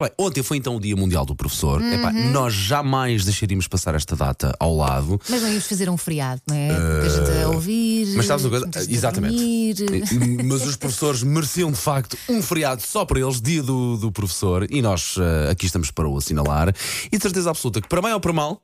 Bem, ontem foi então o Dia Mundial do Professor. Uhum. Epá, nós jamais deixaríamos passar esta data ao lado. Mas não íamos fazer um feriado, não é? Muita gente a ouvir. Mas sabes uma coisa? Exatamente. Mas os professores mereciam de facto um feriado só para eles, dia do, do professor, e nós eh, aqui estamos para o assinalar. E de certeza absoluta que, para bem ou para mal,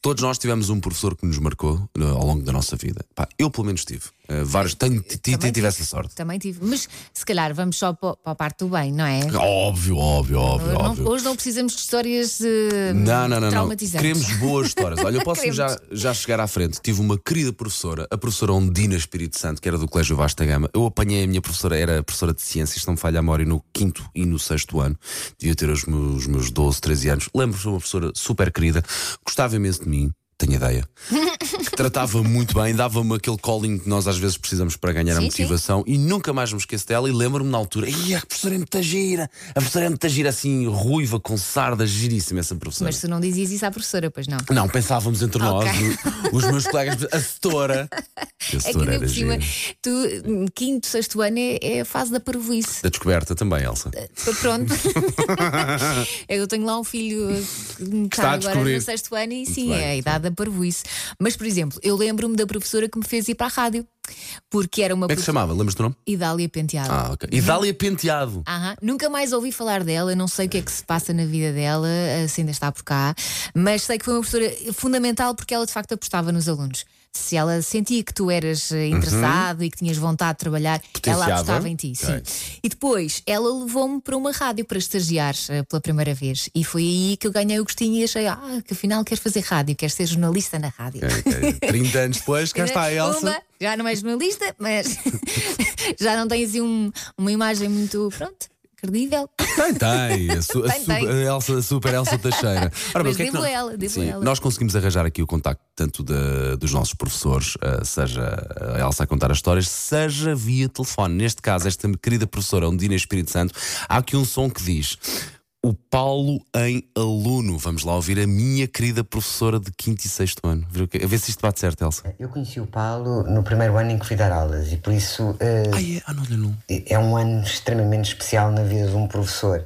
todos nós tivemos um professor que nos marcou eh, ao longo da nossa vida. Pá, eu, pelo menos, tive. Eh, vários, tenho, tive essa sorte. Também tive. Mas se calhar vamos só para para a parte do bem, não é? Óbvio, óbvio, óbvio, Não- óbvio. hoje não precisamos de histórias eh, Não, não, não, não. traumatizantes. Queremos boas histórias. Olha, eu posso já, já chegar à frente. Tive uma querida professora, a professora Ondina Espírito Santo, que era do Colégio Vasta Gama. Eu apanhei a minha professora, era professora de ciências, não me falha a memória, no quinto e no sexto ano. Devia ter os meus, os meus 12, 13 anos. Lembro-me de uma professora super querida, gostava imenso de mim. Tenho ideia. Que tratava muito bem, dava-me aquele calling que nós às vezes precisamos para ganhar a Sim, motivação e nunca mais me esqueço dela. E lembro-me na altura, a professora é muito gira, a professora é muito gira, assim, ruiva, com sarda, giríssima essa professora. Mas tu não dizias isso à professora, pois não. Não, pensávamos entre nós, os meus colegas, a setora. A É que setora era cima, tu, quinto, sexto ano é, é a fase da parvoíce. Da descoberta também, Elsa. Pronto. Eu tenho lá um filho que está a está agora descobrir. no sexto ano e sim, bem, é a muito idade da parvoíce. Mas, por exemplo, eu lembro-me da professora que me fez ir para a rádio, porque era uma Como é que se chamava? Lembras do nome? Idália Penteado. Ah, ok. Idália Penteado. Aham. Nunca mais ouvi falar dela, não sei o que é que se passa na vida dela, eh, se ainda está por cá, mas sei que foi uma professora fundamental porque ela de facto apostava nos alunos. Se ela sentia que tu eras eh, interessado e que tinhas vontade de trabalhar, ela Uhum. Apostava em ti. Sim. E depois ela levou-me para uma rádio para estagiar eh, pela primeira vez. E foi aí que eu ganhei o gostinho e achei, ah, que afinal queres fazer rádio, queres ser jornalista na rádio. Ok, ok. 30 anos depois, cá está a Elsa. Pumba, já não és jornalista, mas já não tens assim um- uma imagem muito, pronto, credível. Tem, tem. A, su- a Tem, su- tem. a Elsa, a super Elsa Teixeira. Ora, Mas que é ela, devo Sim, ela. Nós conseguimos arranjar aqui o contacto tanto da- dos nossos professores, eh, seja a Elsa a contar as histórias, seja via telefone. Neste caso, esta querida professora Ondina Espírito Santo, há aqui um som que diz. O Paulo em aluno. Vamos lá ouvir a minha querida professora de quinto e sexto ano. Ver o que- A ver se isto bate certo, Elsa. Eu conheci o Paulo no primeiro ano em que fui dar aulas e por isso eh, Ai, é? Ah, não, não, não. é um ano extremamente especial na vida de um professor.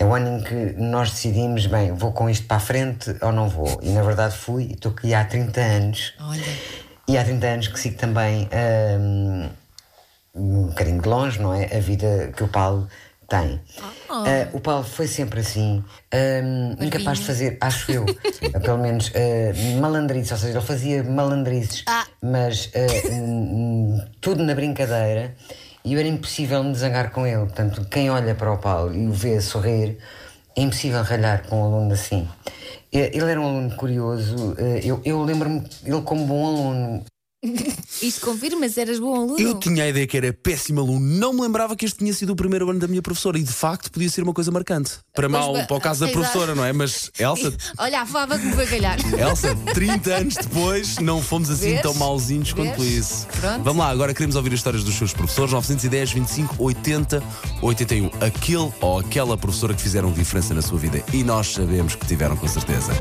É um ano em que nós decidimos, bem, vou com isto para a frente ou não vou. E na verdade fui, e estou aqui há 30 anos. Olha. E há 30 anos que sigo também hum, um bocadinho de longe, não é? A vida que o Paulo tem. Ah, o Paulo foi sempre assim, hum, incapaz de fazer, acho eu, pelo menos uh, malandrizes, ou seja, ele fazia malandrizes, Ah. mas uh, hum, tudo na brincadeira e era impossível me zangar com ele. Portanto, quem olha para o Paulo e o vê sorrir, é impossível ralhar com um aluno assim. Eh, Ele era um aluno curioso, eh, eu, eu lembro-me ele como bom aluno. Isto confirma-se, eras bom aluno. Eu tinha a ideia que era péssimo aluno, não me lembrava que este tinha sido o primeiro ano da minha professora e de facto podia ser uma coisa marcante. Para Pois mal, para o caso da exato. professora, não é? Mas Elsa, Olha a fava que me foi calhar. Elsa, 30 anos depois, não fomos assim Vês? tão mauzinhos quanto Vês? isso. Pronto. Vamos lá, agora queremos ouvir as histórias dos seus professores, 910, 25, 80, 81. Aquele ou aquela professora que fizeram diferença na sua vida. E nós sabemos que tiveram com certeza.